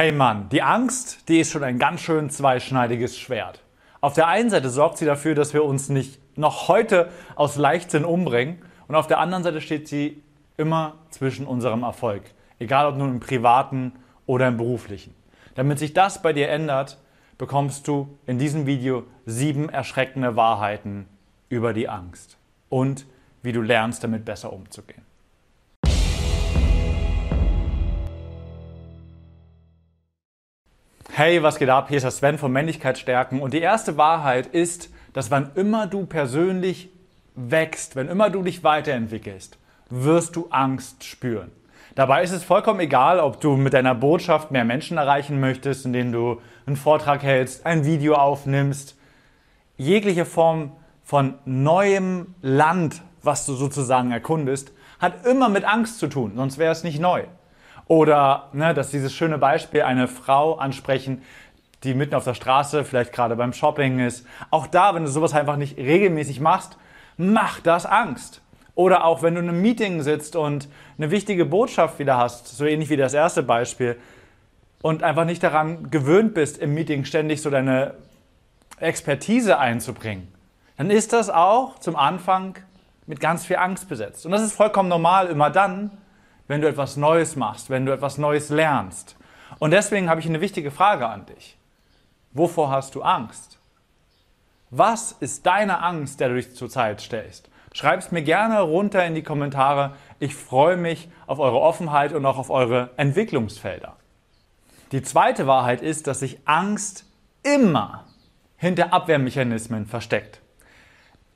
Hey Mann, die Angst, die ist schon ein ganz schön zweischneidiges Schwert. Auf der einen Seite sorgt sie dafür, dass wir uns nicht noch heute aus Leichtsinn umbringen und auf der anderen Seite steht sie immer zwischen unserem Erfolg, egal ob nun im privaten oder im beruflichen. Damit sich das bei dir ändert, bekommst du in diesem Video sieben erschreckende Wahrheiten über die Angst und wie du lernst, damit besser umzugehen. Hey, was geht ab? Hier ist der Sven von Männlichkeitsstärken und die erste Wahrheit ist, dass wann immer du persönlich wächst, wenn immer du dich weiterentwickelst, wirst du Angst spüren. Dabei ist es vollkommen egal, ob du mit deiner Botschaft mehr Menschen erreichen möchtest, indem du einen Vortrag hältst, ein Video aufnimmst. Jegliche Form von neuem Land, was du sozusagen erkundest, hat immer mit Angst zu tun, sonst wäre es nicht neu. Oder ne, dass dieses schöne Beispiel eine Frau ansprechen, die mitten auf der Straße, vielleicht gerade beim Shopping ist. Auch da, wenn du sowas einfach nicht regelmäßig machst, macht das Angst. Oder auch wenn du in einem Meeting sitzt und eine wichtige Botschaft wieder hast, so ähnlich wie das erste Beispiel, und einfach nicht daran gewöhnt bist, im Meeting ständig so deine Expertise einzubringen, dann ist das auch zum Anfang mit ganz viel Angst besetzt. Und das ist vollkommen normal immer dann, wenn du etwas Neues machst, wenn du etwas Neues lernst. Und deswegen habe ich eine wichtige Frage an dich. Wovor hast du Angst? Was ist deine Angst, der du dich zurzeit stellst? Schreib es mir gerne runter in die Kommentare. Ich freue mich auf eure Offenheit und auch auf eure Entwicklungsfelder. Die zweite Wahrheit ist, dass sich Angst immer hinter Abwehrmechanismen versteckt.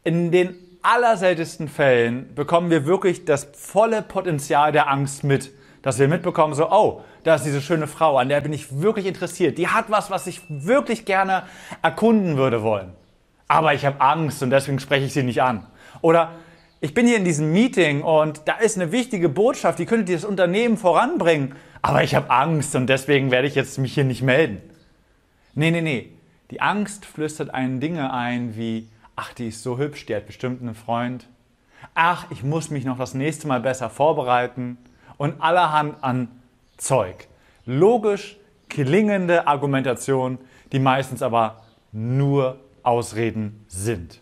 In den allerseltensten Fällen bekommen wir wirklich das volle Potenzial der Angst mit. Dass wir mitbekommen, so, oh, da ist diese schöne Frau, an der bin ich wirklich interessiert. Die hat was, was ich wirklich gerne erkunden würde wollen. Aber ich habe Angst und deswegen spreche ich sie nicht an. Oder ich bin hier in diesem Meeting und da ist eine wichtige Botschaft, die könnte das Unternehmen voranbringen. Aber ich habe Angst und deswegen werde ich jetzt mich hier nicht melden. Nee, nee, nee. Die Angst flüstert einen Dinge ein wie, ach, die ist so hübsch, die hat bestimmt einen Freund. Ach, ich muss mich noch das nächste Mal besser vorbereiten. Und allerhand an Zeug. Logisch klingende Argumentation, die meistens aber nur Ausreden sind.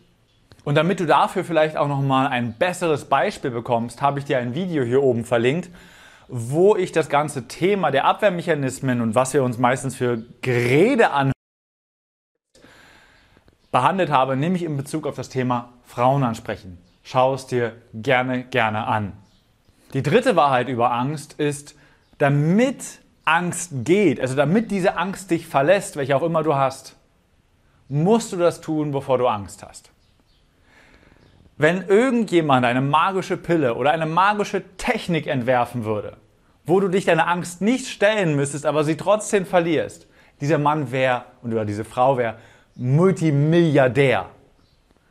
Und damit du dafür vielleicht auch noch mal ein besseres Beispiel bekommst, habe ich dir ein Video hier oben verlinkt, wo ich das ganze Thema der Abwehrmechanismen und was wir uns meistens für Gerede anhören behandelt habe, nämlich in Bezug auf das Thema Frauen ansprechen. Schau es dir gerne, gerne an. Die dritte Wahrheit über Angst ist, damit Angst geht, also damit diese Angst dich verlässt, welche auch immer du hast, musst du das tun, bevor du Angst hast. Wenn irgendjemand eine magische Pille oder eine magische Technik entwerfen würde, wo du dich deiner Angst nicht stellen müsstest, aber sie trotzdem verlierst, dieser Mann wäre oder diese Frau wäre Multimilliardär.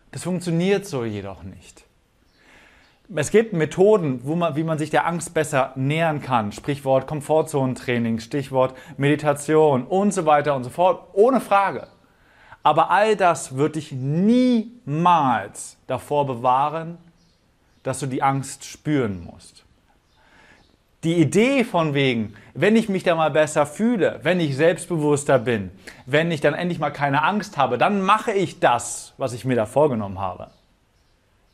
Das funktioniert so jedoch nicht. Es gibt Methoden, man, wie man sich der Angst besser nähern kann. Sprichwort Komfortzonentraining, Stichwort Meditation und so weiter und so fort. Ohne Frage. Aber all das wird dich niemals davor bewahren, dass du die Angst spüren musst. Die Idee von wegen, wenn ich mich da mal besser fühle, wenn ich selbstbewusster bin, wenn ich dann endlich mal keine Angst habe, dann mache ich das, was ich mir da vorgenommen habe,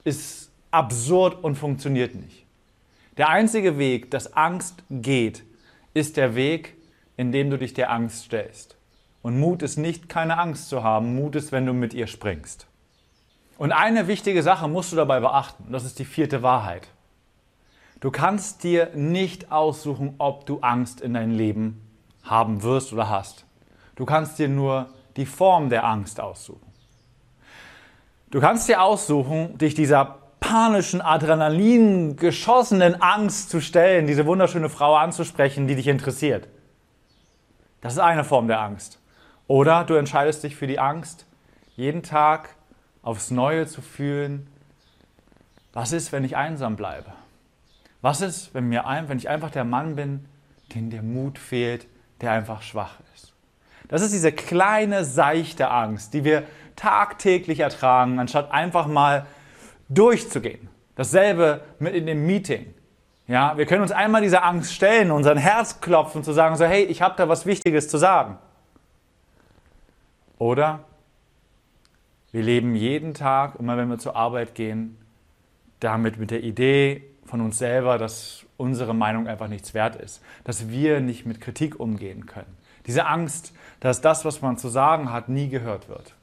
ist absurd und funktioniert nicht. Der einzige Weg, dass Angst geht, ist der Weg, in dem du dich der Angst stellst. Und Mut ist nicht, keine Angst zu haben. Mut ist, wenn du mit ihr springst. Und eine wichtige Sache musst du dabei beachten. Das ist die vierte Wahrheit. Du kannst dir nicht aussuchen, ob du Angst in dein Leben haben wirst oder hast. Du kannst dir nur die Form der Angst aussuchen. Du kannst dir aussuchen, dich dieser panischen, Adrenalin geschossenen Angst zu stellen, diese wunderschöne Frau anzusprechen, die dich interessiert. Das ist eine Form der Angst. Oder du entscheidest dich für die Angst, jeden Tag aufs Neue zu fühlen, was ist, wenn ich einsam bleibe? Was ist, wenn, mir wenn ich einfach der Mann bin, dem der Mut fehlt, der einfach schwach ist? Das ist diese kleine, seichte Angst, die wir tagtäglich ertragen, anstatt einfach mal durchzugehen. Dasselbe mit in dem Meeting. Ja, wir können uns einmal dieser Angst stellen, unseren Herz klopfen, zu sagen so, hey, ich habe da was Wichtiges zu sagen. Oder wir leben jeden Tag, immer wenn wir zur Arbeit gehen, damit mit der Idee von uns selber, dass unsere Meinung einfach nichts wert ist, dass wir nicht mit Kritik umgehen können. Diese Angst, dass das, was man zu sagen hat, nie gehört wird.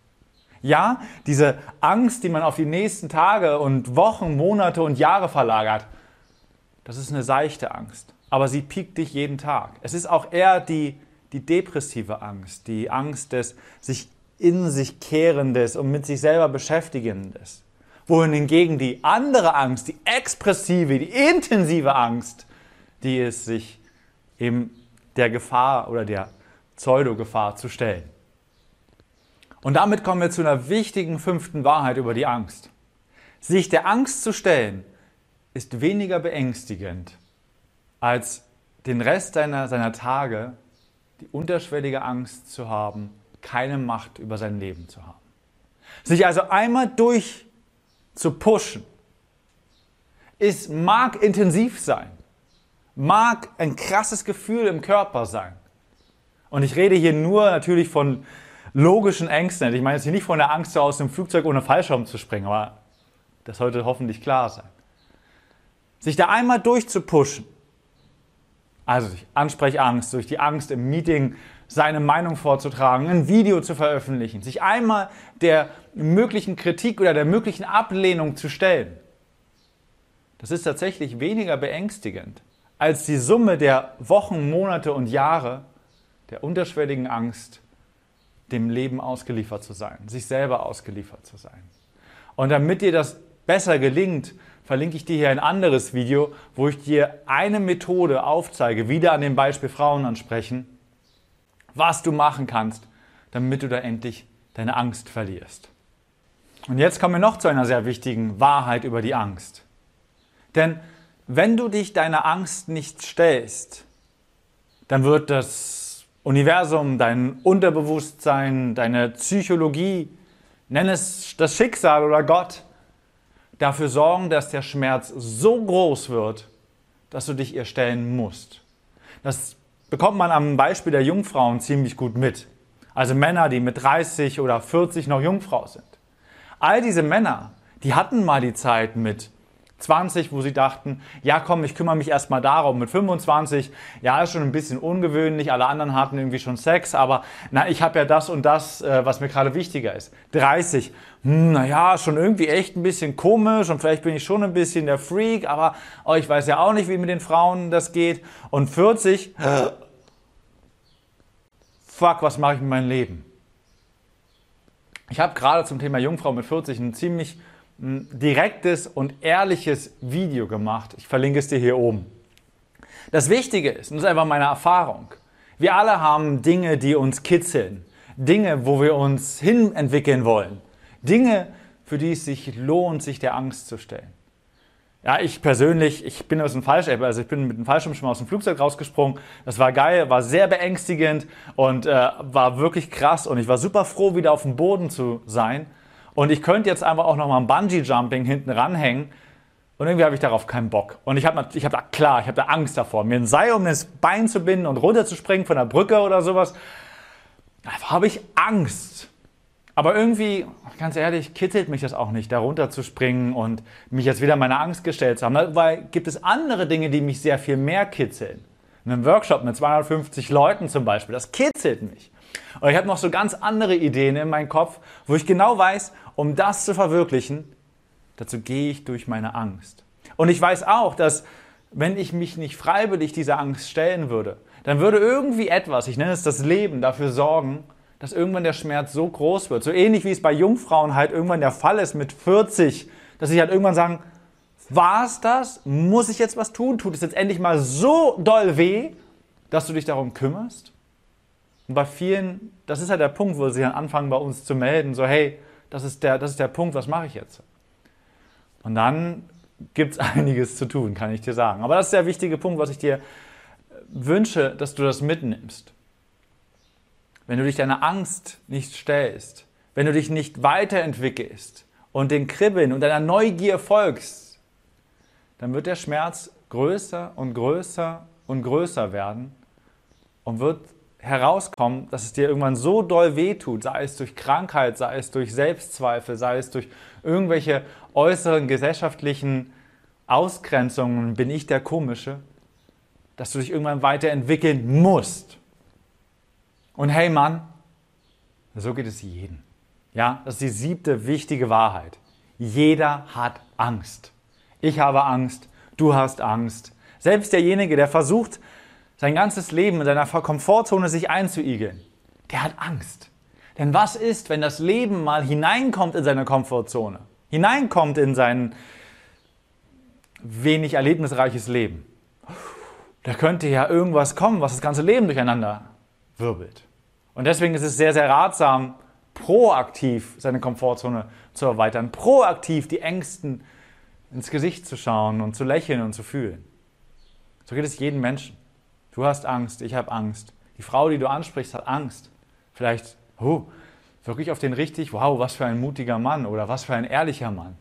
Ja, diese Angst, die man auf die nächsten Tage und Wochen, Monate und Jahre verlagert, das ist eine seichte Angst. Aber sie piekt dich jeden Tag. Es ist auch eher die, die depressive Angst, die Angst des sich in sich kehrendes und mit sich selber beschäftigendes. Wohin hingegen die andere Angst, die expressive, die intensive Angst, die ist sich eben der Gefahr oder der Pseudo-Gefahr zu stellen. Und damit kommen wir zu einer wichtigen fünften Wahrheit über die Angst. Sich der Angst zu stellen, ist weniger beängstigend, als den Rest seiner, seiner Tage die unterschwellige Angst zu haben, keine Macht über sein Leben zu haben. Sich also einmal durch zu pushen, ist, mag intensiv sein, mag ein krasses Gefühl im Körper sein. Und ich rede hier nur natürlich von logischen Ängsten. Ich meine jetzt hier nicht von der Angst, aus dem Flugzeug ohne Fallschirm zu springen, aber das sollte hoffentlich klar sein. Sich da einmal durchzupushen, also durch Ansprechangst, durch die Angst im Meeting seine Meinung vorzutragen, ein Video zu veröffentlichen, sich einmal der möglichen Kritik oder der möglichen Ablehnung zu stellen. Das ist tatsächlich weniger beängstigend als die Summe der Wochen, Monate und Jahre der unterschwelligen Angst, dem Leben ausgeliefert zu sein, sich selber ausgeliefert zu sein. Und damit dir das besser gelingt, verlinke ich dir hier ein anderes Video, wo ich dir eine Methode aufzeige, wieder an dem Beispiel Frauen ansprechen, was du machen kannst, damit du da endlich deine Angst verlierst. Und jetzt kommen wir noch zu einer sehr wichtigen Wahrheit über die Angst. Denn wenn du dich deiner Angst nicht stellst, dann wird das Universum, dein Unterbewusstsein, deine Psychologie, nenn es das Schicksal oder Gott, dafür sorgen, dass der Schmerz so groß wird, dass du dich ihr stellen musst. Das bekommt man am Beispiel der Jungfrauen ziemlich gut mit. Also Männer, die mit 30 oder 40 noch Jungfrau sind. All diese Männer, die hatten mal die Zeit mit 20, wo sie dachten, ja komm, ich kümmere mich erstmal darum. Mit 25, ja, ist schon ein bisschen ungewöhnlich, alle anderen hatten irgendwie schon Sex, aber na, ich habe ja das und das, äh, was mir gerade wichtiger ist. 30, hm, naja, schon irgendwie echt ein bisschen komisch und vielleicht bin ich schon ein bisschen der Freak, aber oh, ich weiß ja auch nicht, wie mit den Frauen das geht. Und 40, fuck, was mache ich mit meinem Leben? Ich habe gerade zum Thema Jungfrau mit 40 ein ziemlich direktes und ehrliches Video gemacht. Ich verlinke es dir hier oben. Das Wichtige ist, und das ist einfach meine Erfahrung, wir alle haben Dinge, die uns kitzeln, Dinge, wo wir uns hin entwickeln wollen, Dinge, für die es sich lohnt, sich der Angst zu stellen. Ja, ich persönlich, ich bin aus dem Fallschirm, also ich bin mit dem Fallschirm schon mal aus dem Flugzeug rausgesprungen. Das war geil, war sehr beängstigend und äh, war wirklich krass und ich war super froh, wieder auf dem Boden zu sein. Und ich könnte jetzt einfach auch noch mal ein Bungee-Jumping hinten ranhängen. Und irgendwie habe ich darauf keinen Bock. Und ich habe ich hab da, klar, ich habe da Angst davor, mir ein Seil um das Bein zu binden und runterzuspringen von der Brücke oder sowas. Da habe ich Angst. Aber irgendwie, ganz ehrlich, kittelt mich das auch nicht, da runterzuspringen und mich jetzt wieder meiner Angst gestellt zu haben. Weil gibt es andere Dinge, die mich sehr viel mehr kitzeln. In einem Workshop mit 250 Leuten zum Beispiel, das kitzelt mich. Und ich habe noch so ganz andere Ideen in meinem Kopf, wo ich genau weiß, um das zu verwirklichen, dazu gehe ich durch meine Angst. Und ich weiß auch, dass wenn ich mich nicht freiwillig dieser Angst stellen würde, dann würde irgendwie etwas, ich nenne es das Leben, dafür sorgen, dass irgendwann der Schmerz so groß wird. So ähnlich wie es bei Jungfrauen halt irgendwann der Fall ist mit 40, dass sie halt irgendwann sagen, war es das? Muss ich jetzt was tun? Tut es jetzt endlich mal so doll weh, dass du dich darum kümmerst? Und bei vielen, das ist halt der Punkt, wo sie dann anfangen bei uns zu melden, so hey, das ist der, das ist der Punkt, was mache ich jetzt? Und dann gibt es einiges zu tun, kann ich dir sagen. Aber das ist der wichtige Punkt, was ich dir wünsche, dass du das mitnimmst. Wenn du dich deiner Angst nicht stellst, wenn du dich nicht weiterentwickelst und den Kribbeln und deiner Neugier folgst, dann wird der Schmerz größer und größer und größer werden und wird herauskommen, dass es dir irgendwann so doll wehtut, sei es durch Krankheit, sei es durch Selbstzweifel, sei es durch irgendwelche äußeren gesellschaftlichen Ausgrenzungen, bin ich der Komische, dass du dich irgendwann weiterentwickeln musst. Und hey Mann, so geht es jedem. Ja, das ist die siebte wichtige Wahrheit. Jeder hat Angst. Ich habe Angst, du hast Angst. Selbst derjenige, der versucht, sein ganzes Leben in seiner Komfortzone sich einzuigeln, der hat Angst. Denn was ist, wenn das Leben mal hineinkommt in seine Komfortzone, hineinkommt in sein wenig erlebnisreiches Leben? Da könnte ja irgendwas kommen, was das ganze Leben durcheinander wirbelt. Und deswegen ist es sehr, sehr ratsam, proaktiv seine Komfortzone zu erweitern, proaktiv die Ängsten ins Gesicht zu schauen und zu lächeln und zu fühlen. So geht es jedem Menschen. Du hast Angst, ich habe Angst. Die Frau, die du ansprichst, hat Angst. Vielleicht, oh, wirklich auf den richtig, wow, was für ein mutiger Mann oder was für ein ehrlicher Mann.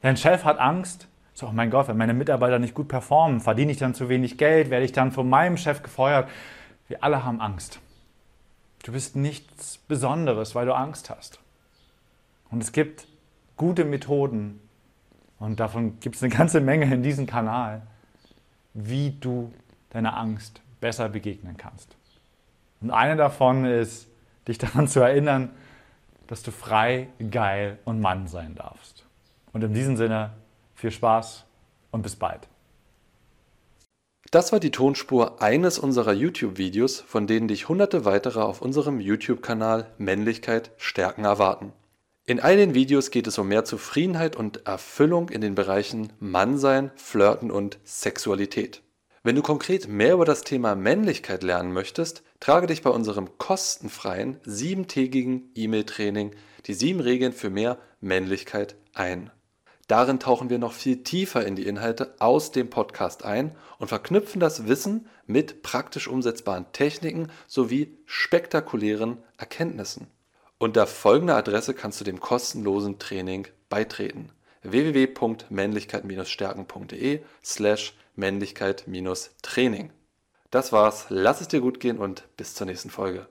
Dein Chef hat Angst. So, oh mein Gott, wenn meine Mitarbeiter nicht gut performen, verdiene ich dann zu wenig Geld, werde ich dann von meinem Chef gefeuert. Wir alle haben Angst. Du bist nichts Besonderes, weil du Angst hast. Und es gibt gute Methoden, und davon gibt es eine ganze Menge in diesem Kanal, wie du deiner Angst besser begegnen kannst. Und eine davon ist, dich daran zu erinnern, dass du frei, geil und Mann sein darfst. Und in diesem Sinne viel Spaß und bis bald. Das war die Tonspur eines unserer YouTube-Videos, von denen dich hunderte weitere auf unserem YouTube-Kanal Männlichkeit stärken erwarten. In all den Videos geht es um mehr Zufriedenheit und Erfüllung in den Bereichen Mannsein, Flirten und Sexualität. Wenn du konkret mehr über das Thema Männlichkeit lernen möchtest, trage dich bei unserem kostenfreien siebentägigen E-Mail-Training die sieben Regeln für mehr Männlichkeit ein. Darin tauchen wir noch viel tiefer in die Inhalte aus dem Podcast ein und verknüpfen das Wissen mit praktisch umsetzbaren Techniken sowie spektakulären Erkenntnissen. Unter folgender Adresse kannst du dem kostenlosen Training beitreten: www.männlichkeit-stärken.de slash Männlichkeit-Training. Das war's, lass es dir gut gehen und bis zur nächsten Folge.